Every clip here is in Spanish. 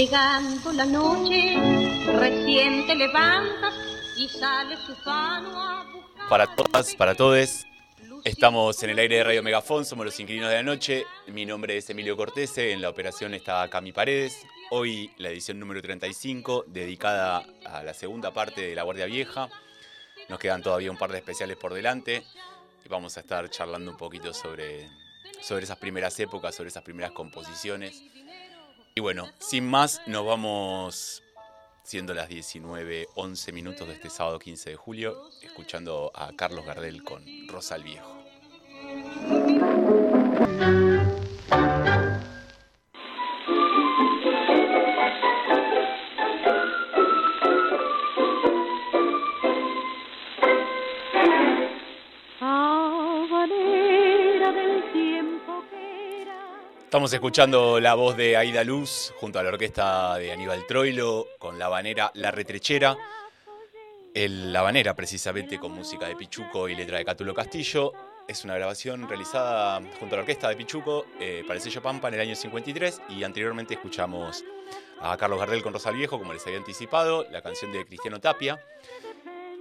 Llegando la noche, recién te levantas y sales ufano a buscar. Para todas, para todos, estamos en el aire de Radio Megafón, somos los inquilinos de la noche. Mi nombre es Emilio Cortese, en la operación está Cami Paredes. Hoy la edición número 35, dedicada a la segunda parte de La Guardia Vieja. Nos quedan todavía un par de especiales por delante y vamos a estar charlando un poquito sobre, sobre esas primeras épocas, sobre esas primeras composiciones. Y bueno, sin más, nos vamos, siendo las 19.11 minutos de este sábado 15 de julio, escuchando a Carlos Gardel con Rosa el Viejo. Estamos escuchando la voz de Aida Luz junto a la orquesta de Aníbal Troilo con la banera La Retrechera. El, la banera, precisamente, con música de Pichuco y letra de Cátulo Castillo. Es una grabación realizada junto a la orquesta de Pichuco eh, para el sello Pampa en el año 53 y anteriormente escuchamos a Carlos Gardel con Rosa el Viejo, como les había anticipado, la canción de Cristiano Tapia.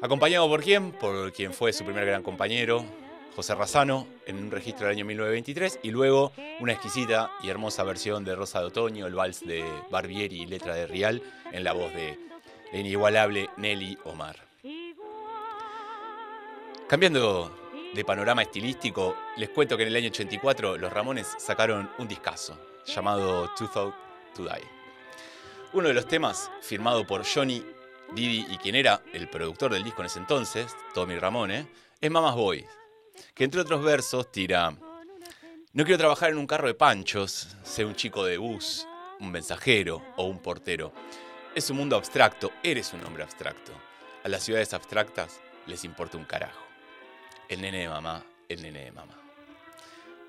Acompañado por quién? Por quien fue su primer gran compañero, José Razano, en un registro del año 1923, y luego una exquisita y hermosa versión de Rosa de Otoño, el vals de Barbieri y letra de Rial, en la voz de la inigualable Nelly Omar. Cambiando de panorama estilístico, les cuento que en el año 84 los Ramones sacaron un discazo llamado Too Thought to Die. Uno de los temas, firmado por Johnny Didi y quien era el productor del disco en ese entonces, Tommy Ramone, es Mamas Boy, que entre otros versos tira, no quiero trabajar en un carro de panchos, ser un chico de bus, un mensajero o un portero. Es un mundo abstracto, eres un hombre abstracto. A las ciudades abstractas les importa un carajo. El nene de mamá, el nene de mamá.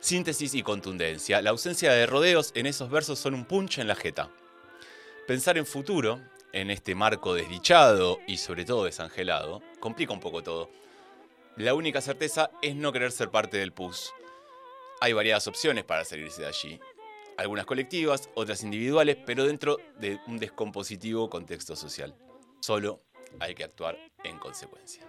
Síntesis y contundencia. La ausencia de rodeos en esos versos son un punch en la jeta. Pensar en futuro, en este marco desdichado y sobre todo desangelado, complica un poco todo. La única certeza es no querer ser parte del PUS. Hay variadas opciones para salirse de allí. Algunas colectivas, otras individuales, pero dentro de un descompositivo contexto social. Solo hay que actuar en consecuencia.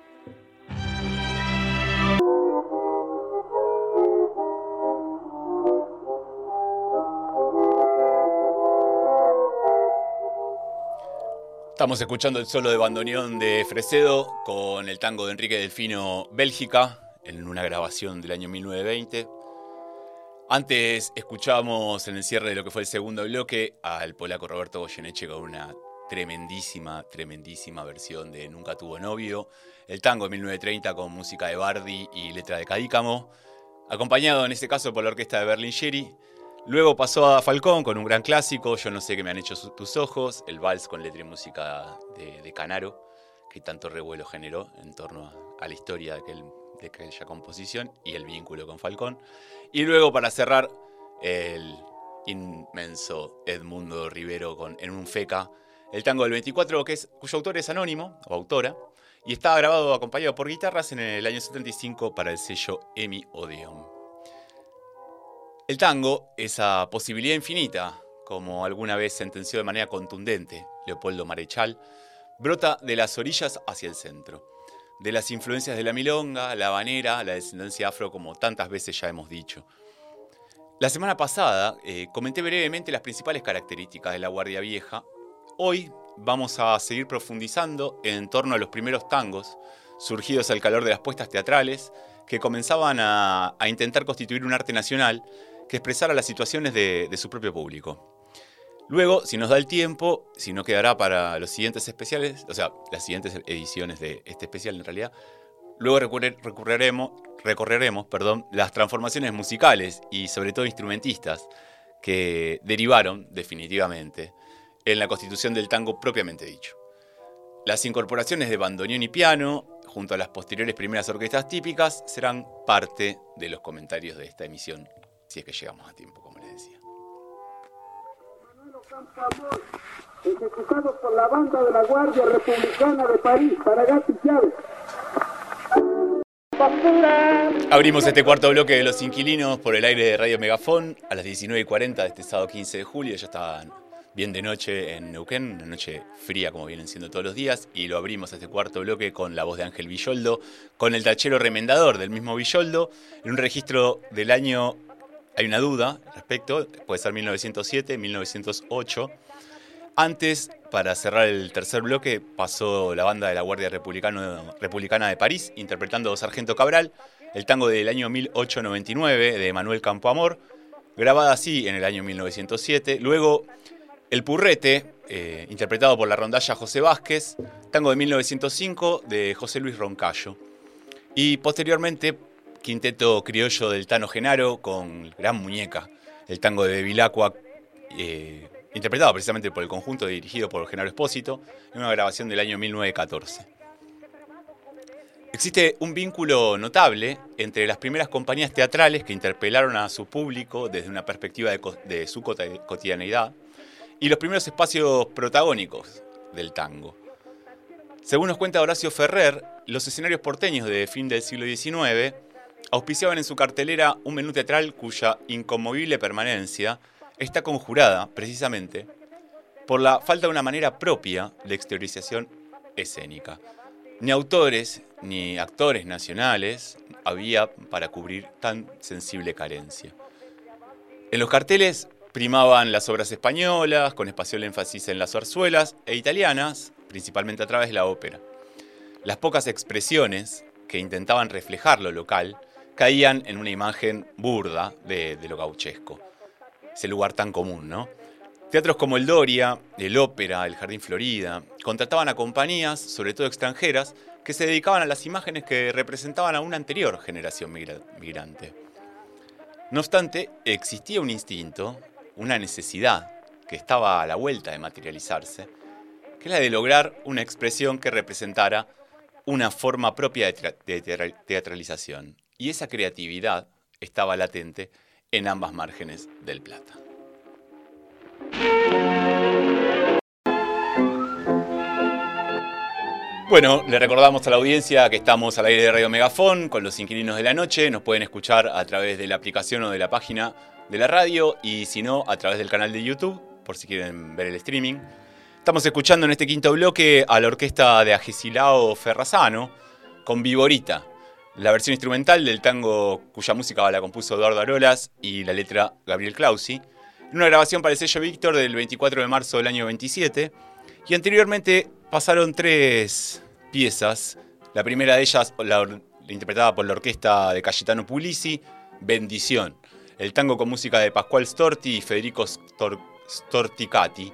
Estamos escuchando el solo de bandoneón de Fresedo con el tango de Enrique Delfino Bélgica en una grabación del año 1920. Antes escuchamos en el cierre de lo que fue el segundo bloque al polaco Roberto Goyeneche con una tremendísima, tremendísima versión de Nunca tuvo novio. El tango de 1930 con música de Bardi y letra de Cadícamo, acompañado en este caso por la orquesta de Berlingeri. Luego pasó a Falcón con un gran clásico, Yo no sé qué me han hecho tus ojos, el vals con letra y música de, Canaro, que tanto revuelo generó en torno a, la historia de, aquel- aquella composición y el vínculo con Falcón. Y luego para cerrar, el inmenso Edmundo Rivero con En un feca, el tango del 24, que es, cuyo autor es anónimo, o autora, y está grabado acompañado por guitarras en el año 75 para el sello Emi Odeon. El tango, esa posibilidad infinita, como alguna vez sentenció de manera contundente Leopoldo Marechal, brota de las orillas hacia el centro, de las influencias de la milonga, la habanera, la descendencia afro, como tantas veces ya hemos dicho. La semana pasada eh, comenté brevemente las principales características de la Guardia Vieja. Hoy vamos a seguir profundizando en torno a los primeros tangos, surgidos al calor de las puestas teatrales, que comenzaban a, a intentar constituir un arte nacional que expresara las situaciones de, su propio público. Luego, si nos da el tiempo, si no quedará para los siguientes especiales, o sea, las siguientes ediciones de este especial en realidad, luego recorreremos perdón, las transformaciones musicales y sobre todo instrumentistas que derivaron definitivamente en la constitución del tango propiamente dicho. Las incorporaciones de bandoneón y piano, junto a las posteriores primeras orquestas típicas, serán parte de los comentarios de esta emisión, si es que llegamos a tiempo, como les decía. ejecutado por la banda de la Guardia Republicana de París, Chávez. Abrimos este cuarto bloque de Los Inquilinos por el aire de Radio Megafón a las 19.40 de este sábado 15 de julio. Ya estaban bien de noche en Neuquén, una noche fría como vienen siendo todos los días, y lo abrimos a este cuarto bloque con la voz de Ángel Villoldo, con el tachero remendador del mismo Villoldo, en un registro del año, hay una duda respecto, puede ser 1907, 1908. Antes, para cerrar el tercer bloque, pasó la banda de la Guardia Republicana de París, interpretando Sargento Cabral, el tango del año 1899 de Manuel Campoamor, grabada así en el año 1907. Luego el Purrete, eh, interpretado por la rondalla José Vázquez, tango de 1905 de José Luis Roncayo. Y posteriormente, Quinteto Criollo del Tano Genaro con Gran Muñeca, el tango de Vilacua, eh, interpretado precisamente por el conjunto dirigido por Genaro Espósito, en una grabación del año 1914. Existe un vínculo notable entre las primeras compañías teatrales que interpelaron a su público desde una perspectiva de su cotidianeidad, y los primeros espacios protagónicos del tango. Según nos cuenta Horacio Ferrer, los escenarios porteños de fin del siglo XIX auspiciaban en su cartelera un menú teatral cuya inconmovible permanencia está conjurada, precisamente, por la falta de una manera propia de exteriorización escénica. Ni autores ni actores nacionales había para cubrir tan sensible carencia. En los carteles Primaban las obras españolas, con espacial énfasis en las zarzuelas, e italianas, principalmente a través de la ópera. Las pocas expresiones que intentaban reflejar lo local caían en una imagen burda de, lo gauchesco. Ese lugar tan común, ¿no? Teatros como el Doria, el Ópera, el Jardín Florida, contrataban a compañías, sobre todo extranjeras, que se dedicaban a las imágenes que representaban a una anterior generación migrante. No obstante, existía un instinto una necesidad que estaba a la vuelta de materializarse, que es la de lograr una expresión que representara una forma propia de, teatralización. Y esa creatividad estaba latente en ambas márgenes del Plata. Bueno, le recordamos a la audiencia que estamos al aire de Radio Megafón con los inquilinos de la noche. Nos pueden escuchar a través de la aplicación o de la página de la radio y si no, a través del canal de YouTube, por si quieren ver el streaming. Estamos escuchando en este quinto bloque a la orquesta de Agesilao Ferrazano con Viborita, la versión instrumental del tango cuya música la compuso Eduardo Arolas y la letra Gabriel Clausi, en una grabación para el sello Víctor del 24 de marzo del año 27. Y anteriormente pasaron tres piezas. La primera de ellas, la, interpretada por la orquesta de Cayetano Pulisi, Bendición el tango con música de Pascual Storti y Federico Storticati,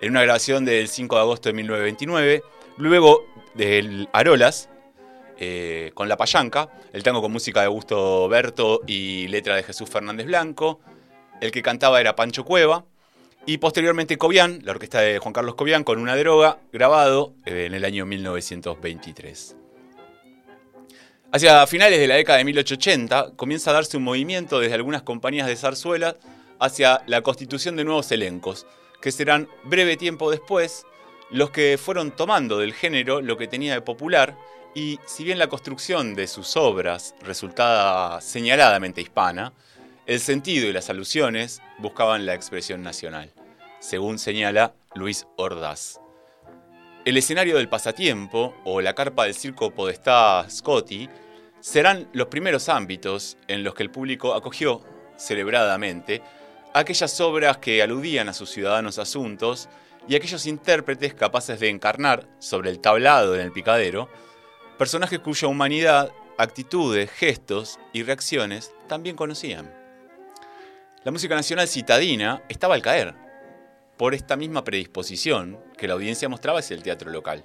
en una grabación del 5 de agosto de 1929. Luego del Arolas, eh, con La Payanca, el tango con música de Augusto Berto y letra de Jesús Fernández Blanco. El que cantaba era Pancho Cueva. Y posteriormente Cobian, la orquesta de Juan Carlos Cobian, con una droga, grabado eh, en el año 1923. Hacia finales de la década de 1880 comienza a darse un movimiento desde algunas compañías de zarzuela hacia la constitución de nuevos elencos, que serán breve tiempo después los que fueron tomando del género lo que tenía de popular y si bien la construcción de sus obras resultaba señaladamente hispana, el sentido y las alusiones buscaban la expresión nacional, según señala Luis Ordaz. El escenario del pasatiempo o la carpa del circo Podestá Scotti serán los primeros ámbitos en los que el público acogió celebradamente aquellas obras que aludían a sus ciudadanos asuntos y aquellos intérpretes capaces de encarnar sobre el tablado en el picadero personajes cuya humanidad, actitudes, gestos y reacciones también conocían. La música nacional citadina estaba al caer por esta misma predisposición que la audiencia mostraba hacia el teatro local.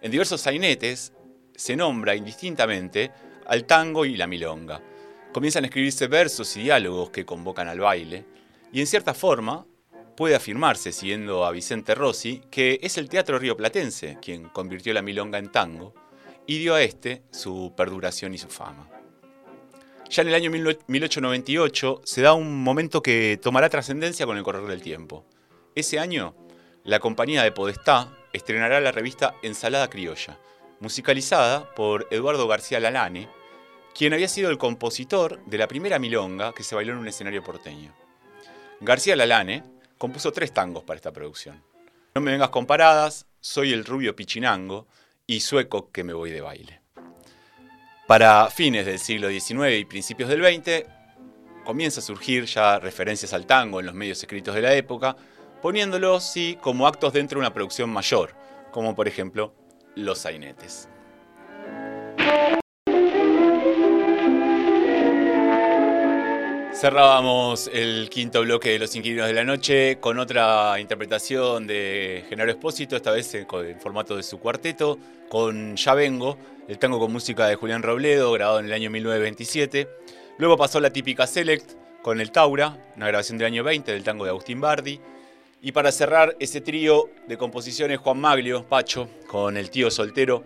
En diversos sainetes se nombra indistintamente al tango y la milonga. Comienzan a escribirse versos y diálogos que convocan al baile, y en cierta forma puede afirmarse, siguiendo a Vicente Rossi, que es el teatro rioplatense quien convirtió la milonga en tango y dio a este su perduración y su fama. Ya en el año 1898 se da un momento que tomará trascendencia con el correr del tiempo. Ese año, la compañía de Podestá estrenará la revista Ensalada Criolla, musicalizada por Eduardo García Lalane, quien había sido el compositor de la primera milonga que se bailó en un escenario porteño. García Lalane compuso tres tangos para esta producción. No me vengas con paradas, Soy el rubio pichinango y Sueco que me voy de baile. Para fines del siglo XIX y principios del XX, comienza a surgir ya referencias al tango en los medios escritos de la época, poniéndolos, sí, como actos dentro de una producción mayor, como por ejemplo Los Sainetes. Cerrábamos el quinto bloque de Los Inquilinos de la Noche con otra interpretación de Genaro Espósito, esta vez en, formato de su cuarteto, con Ya Vengo, el tango con música de Julián Robledo, grabado en el año 1927. Luego pasó la típica Select con el Taura, una grabación del año 20 del tango de Agustín Bardi. Y para cerrar ese trío de composiciones, Juan Maglio, Pacho, con el tío soltero,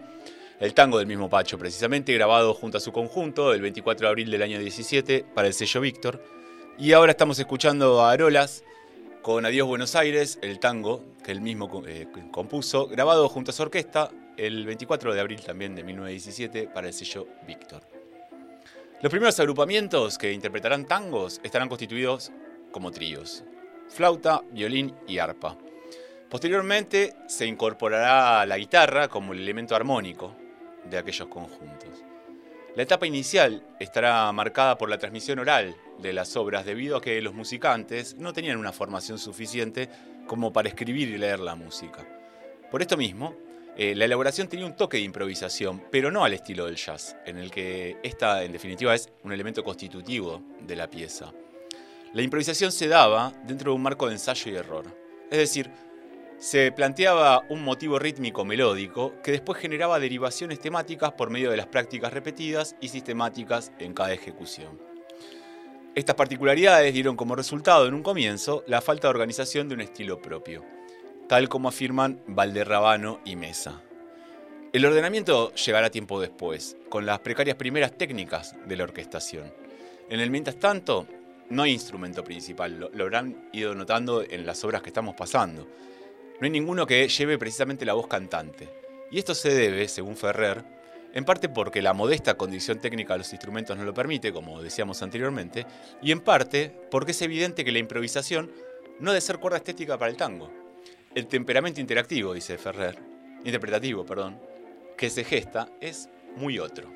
el tango del mismo Pacho, precisamente grabado junto a su conjunto el 24 de abril del año 17 para el sello Víctor. Y ahora estamos escuchando a Arolas con Adiós Buenos Aires, el tango que él mismo eh, compuso, grabado junto a su orquesta el 24 de abril también de 1917 para el sello Víctor. Los primeros agrupamientos que interpretarán tangos estarán constituidos como tríos, flauta, violín y arpa. Posteriormente se incorporará la guitarra como el elemento armónico, de aquellos conjuntos. La etapa inicial estará marcada por la transmisión oral de las obras debido a que los musicantes no tenían una formación suficiente como para escribir y leer la música. Por esto mismo, eh, la elaboración tenía un toque de improvisación, pero no al estilo del jazz, en el que esta en definitiva es un elemento constitutivo de la pieza. La improvisación se daba dentro de un marco de ensayo y error. Es decir, se planteaba un motivo rítmico melódico que después generaba derivaciones temáticas por medio de las prácticas repetidas y sistemáticas en cada ejecución. Estas particularidades dieron como resultado en un comienzo la falta de organización de un estilo propio, tal como afirman Valderrabano y Mesa. El ordenamiento llegará tiempo después, con las precarias primeras técnicas de la orquestación. En el mientras tanto, no hay instrumento principal, lo, lo habrán ido notando en las obras que estamos pasando no hay ninguno que lleve precisamente la voz cantante. Y esto se debe, según Ferrer, en parte porque la modesta condición técnica de los instrumentos no lo permite, como decíamos anteriormente, y en parte porque es evidente que la improvisación no debe ser cuerda estética para el tango. El temperamento interactivo, dice Ferrer, interpretativo, perdón, que se gesta es muy otro.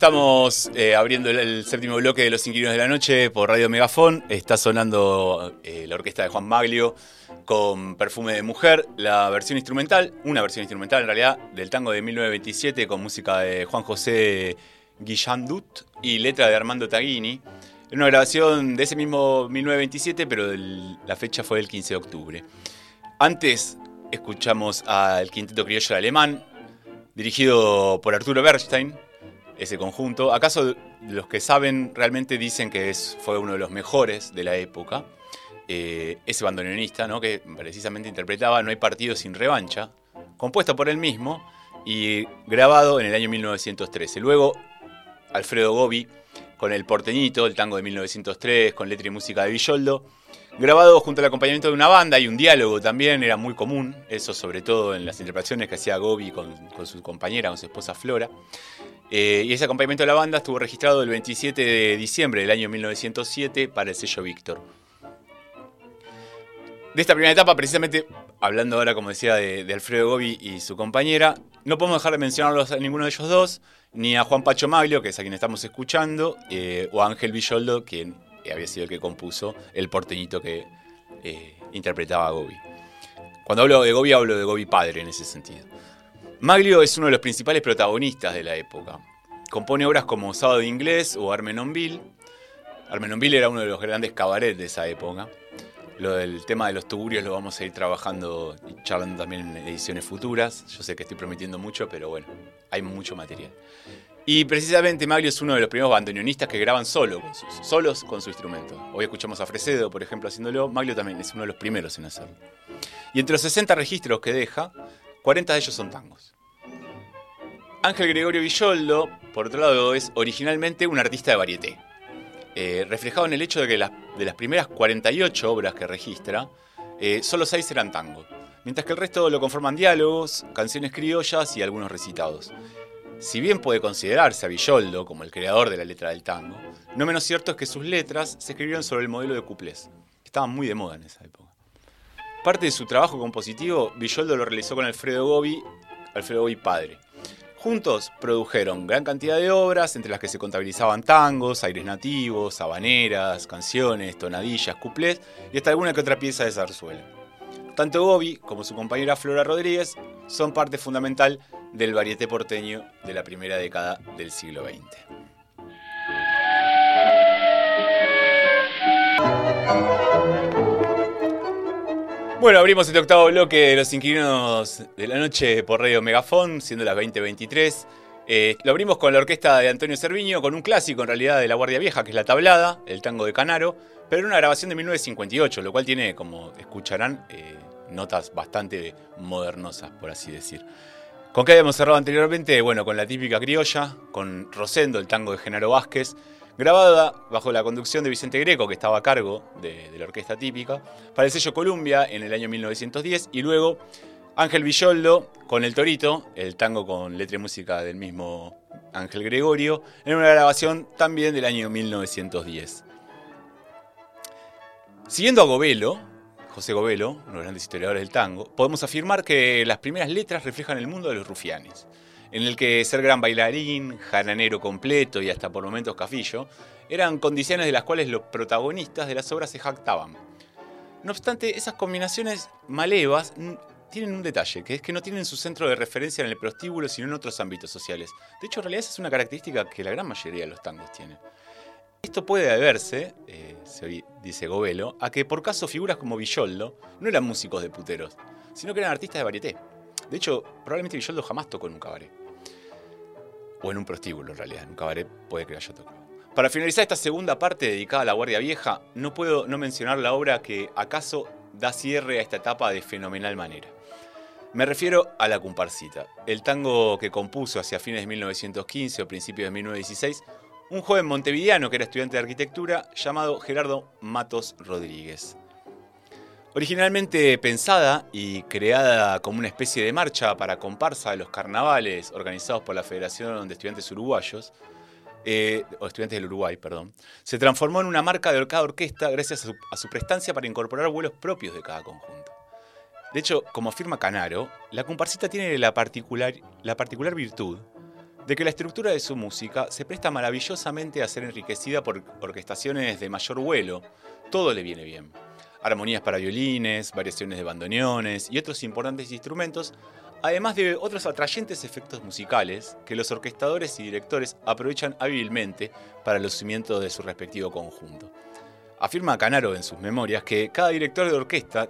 Estamos eh, abriendo el, séptimo bloque de Los Inquilinos de la Noche por Radio Megafón. Está sonando eh, la orquesta de Juan Maglio con Perfume de Mujer, la versión instrumental, una versión instrumental en realidad, del tango de 1927 con música de Juan José Guillandut y letra de Armando Taghini. Una grabación de ese mismo 1927, pero la fecha fue el 15 de octubre. Antes escuchamos al Quinteto Criollo Alemán, dirigido por Arturo Bernstein ese conjunto. ¿Acaso los que saben realmente dicen que es, fue uno de los mejores de la época? Eh, ese bandoneonista, ¿no? que precisamente interpretaba No hay partido sin revancha, compuesto por él mismo y grabado en el año 1913. Luego, Alfredo Gobi con El Porteñito, el tango de 1903, con letra y música de Villoldo, grabado junto al acompañamiento de una banda y un diálogo también, era muy común, eso sobre todo en las interpretaciones que hacía Gobi con, con su compañera, con su esposa Flora. Eh, y ese acompañamiento de la banda estuvo registrado el 27 de diciembre del año 1907 para el sello Víctor. De esta primera etapa, precisamente, hablando ahora, como decía, de, Alfredo Gobi y su compañera, no podemos dejar de mencionarlos a ninguno de ellos dos, ni a Juan Pacho Maglio, que es a quien estamos escuchando, eh, o a Ángel Villoldo, quien había sido el que compuso el porteñito que eh, interpretaba Gobi. Cuando hablo de Gobi, hablo de Gobi padre en ese sentido. Maglio es uno de los principales protagonistas de la época. Compone obras como Sábado de Inglés o Armenonville. Armenonville era uno de los grandes cabarets de esa época. Lo del tema de los tugurios lo vamos a ir trabajando y charlando también en ediciones futuras. Yo sé que estoy prometiendo mucho, pero bueno, hay mucho material. Y precisamente Maglio es uno de los primeros bandoneonistas que graban solo, solos con su instrumento. Hoy escuchamos a Fresedo, por ejemplo, haciéndolo. Maglio también es uno de los primeros en hacerlo. Y entre los 60 registros que deja, 40 de ellos son tangos. Ángel Gregorio Villoldo, por otro lado, es originalmente un artista de varieté. Eh, reflejado en el hecho de que de las primeras 48 obras que registra, eh, solo 6 eran tango, mientras que el resto lo conforman diálogos, canciones criollas y algunos recitados. Si bien puede considerarse a Villoldo como el creador de la letra del tango, no menos cierto es que sus letras se escribieron sobre el modelo de cuplés. Estaban muy de moda en esa época. Parte de su trabajo compositivo, Villoldo lo realizó con Alfredo Gobi, Alfredo Gobi padre. Juntos produjeron gran cantidad de obras, entre las que se contabilizaban tangos, aires nativos, habaneras, canciones, tonadillas, cuplés y hasta alguna que otra pieza de zarzuela. Tanto Gobi como su compañera Flora Rodríguez son parte fundamental del varieté porteño de la primera década del siglo XX. Bueno, abrimos este octavo bloque de los inquilinos de la noche por Radio Megafón, siendo las 20.23. Eh, lo abrimos con la orquesta de Antonio Cerviño, con un clásico en realidad de la Guardia Vieja, que es La Tablada, el tango de Canaro, pero en una grabación de 1958, lo cual tiene, como escucharán, eh, notas bastante modernosas, por así decir. ¿Con qué habíamos cerrado anteriormente? Bueno, con la típica criolla, con Rosendo, el tango de Genaro Vázquez, grabada bajo la conducción de Vicente Greco, que estaba a cargo de, la orquesta típica, para el sello Columbia en el año 1910, y luego Ángel Villoldo con El Torito, el tango con letra y música del mismo Ángel Gregorio, en una grabación también del año 1910. Siguiendo a Govelo, José Govelo, uno de los grandes historiadores del tango, podemos afirmar que las primeras letras reflejan el mundo de los rufianes en el que ser gran bailarín, jananero completo y hasta por momentos cafillo, eran condiciones de las cuales los protagonistas de las obras se jactaban. No obstante, esas combinaciones malevas tienen un detalle, que es que no tienen su centro de referencia en el prostíbulo, sino en otros ámbitos sociales. De hecho, en realidad esa es una característica que la gran mayoría de los tangos tiene. Esto puede deberse, eh, dice Govelo, a que por caso figuras como Villoldo no eran músicos de puteros, sino que eran artistas de varieté. De hecho, probablemente Villoldo jamás tocó en un cabaret. O en un prostíbulo, en realidad. En un cabaret puede que haya tocado. Para finalizar esta segunda parte dedicada a la Guardia Vieja, no puedo no mencionar la obra que acaso da cierre a esta etapa de fenomenal manera. Me refiero a La Comparsita, el tango que compuso hacia fines de 1915 o principios de 1916 un joven montevideano que era estudiante de arquitectura llamado Gerardo Matos Rodríguez. Originalmente pensada y creada como una especie de marcha para comparsa de los carnavales organizados por la Federación de Estudiantes Uruguayos, eh, o estudiantes del Uruguay, perdón, se transformó en una marca de cada orquesta gracias a su, prestancia para incorporar vuelos propios de cada conjunto. De hecho, como afirma Canaro, la comparsita tiene la particular, la particular virtud de que la estructura de su música se presta maravillosamente a ser enriquecida por orquestaciones de mayor vuelo. Todo le viene bien armonías para violines, variaciones de bandoneones y otros importantes instrumentos, además de otros atrayentes efectos musicales que los orquestadores y directores aprovechan hábilmente para el lucimiento de su respectivo conjunto. Afirma Canaro en sus memorias que cada director de orquesta,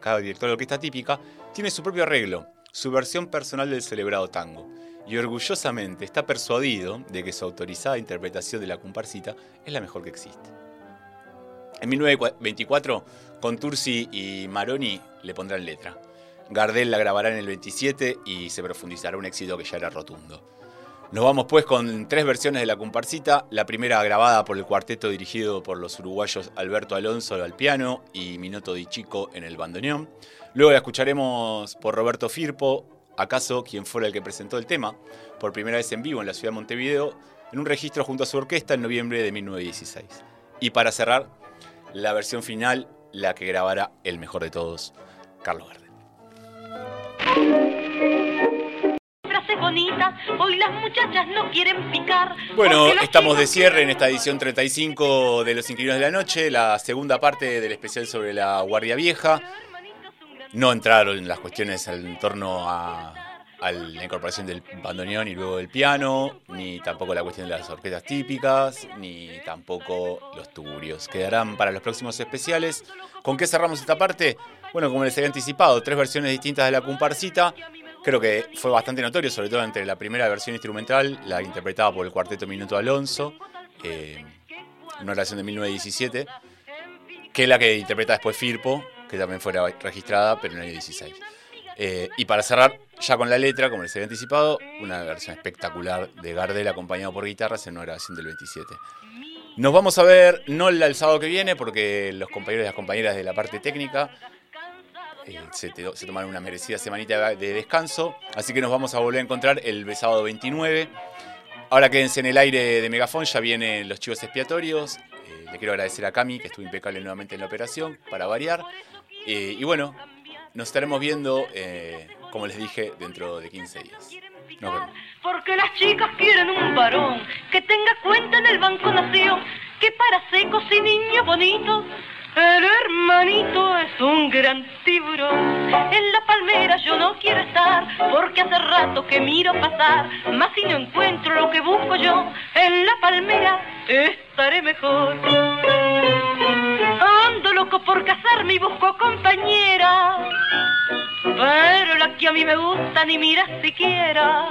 cada director de orquesta típica, tiene su propio arreglo, su versión personal del celebrado tango, y orgullosamente está persuadido de que su autorizada interpretación de la comparsita es la mejor que existe. En 1924, Contursi y Maroni le pondrán letra. Gardel la grabará en el 27 y se profundizará un éxito que ya era rotundo. Nos vamos pues con tres versiones de la comparsita, la primera grabada por el cuarteto dirigido por los uruguayos Alberto Alonso al piano y Minoto Di Chico en el bandoneón. Luego la escucharemos por Roberto Firpo, acaso quien fuera el que presentó el tema, por primera vez en vivo en la ciudad de Montevideo, en un registro junto a su orquesta en noviembre de 1916. Y para cerrar, la versión final, la que grabará el mejor de todos, Carlos Gardel. hoy las muchachas no quieren picar. Bueno, estamos de cierre en esta edición 35 de Los Inquilinos de la Noche, la segunda parte del especial sobre la Guardia Vieja. No entraron en las cuestiones en torno a a la incorporación del bandoneón y luego del piano, ni tampoco la cuestión de las orquestas típicas, ni tampoco los tuburios. Quedarán para los próximos especiales. ¿Con qué cerramos esta parte? Bueno, como les había anticipado, tres versiones distintas de la comparsita. Creo que fue bastante notorio, sobre todo entre la primera versión instrumental, la interpretada por el cuarteto Minuto Alonso, eh, una grabación de 1917, que la que interpreta después Firpo, que también fue registrada, pero en el año 16. Eh, y para cerrar, ya con la letra, como les había anticipado, una versión espectacular de Gardel acompañado por guitarras en una grabación del 27. Nos vamos a ver no el sábado que viene, porque los compañeros y las compañeras de la parte técnica eh, se, se, tomaron una merecida semanita de descanso, así que nos vamos a volver a encontrar el sábado 29. Ahora quédense en el aire de Megafón, ya vienen los chivos expiatorios. Eh, le quiero agradecer a Cami, que estuvo impecable nuevamente en la operación, para variar. Eh, y bueno, nos estaremos viendo, como les dije, dentro de 15 días. Nos vemos. Porque las chicas quieren un varón que tenga cuenta en el Banco Nación, que para secos y niños bonitos el hermanito es un gran tiburón. En la palmera yo no quiero estar, porque hace rato que miro pasar. Más si no encuentro lo que busco yo, en la palmera estaré mejor. Loco por casarme y busco compañera. Pero la que a mí me gusta ni mira siquiera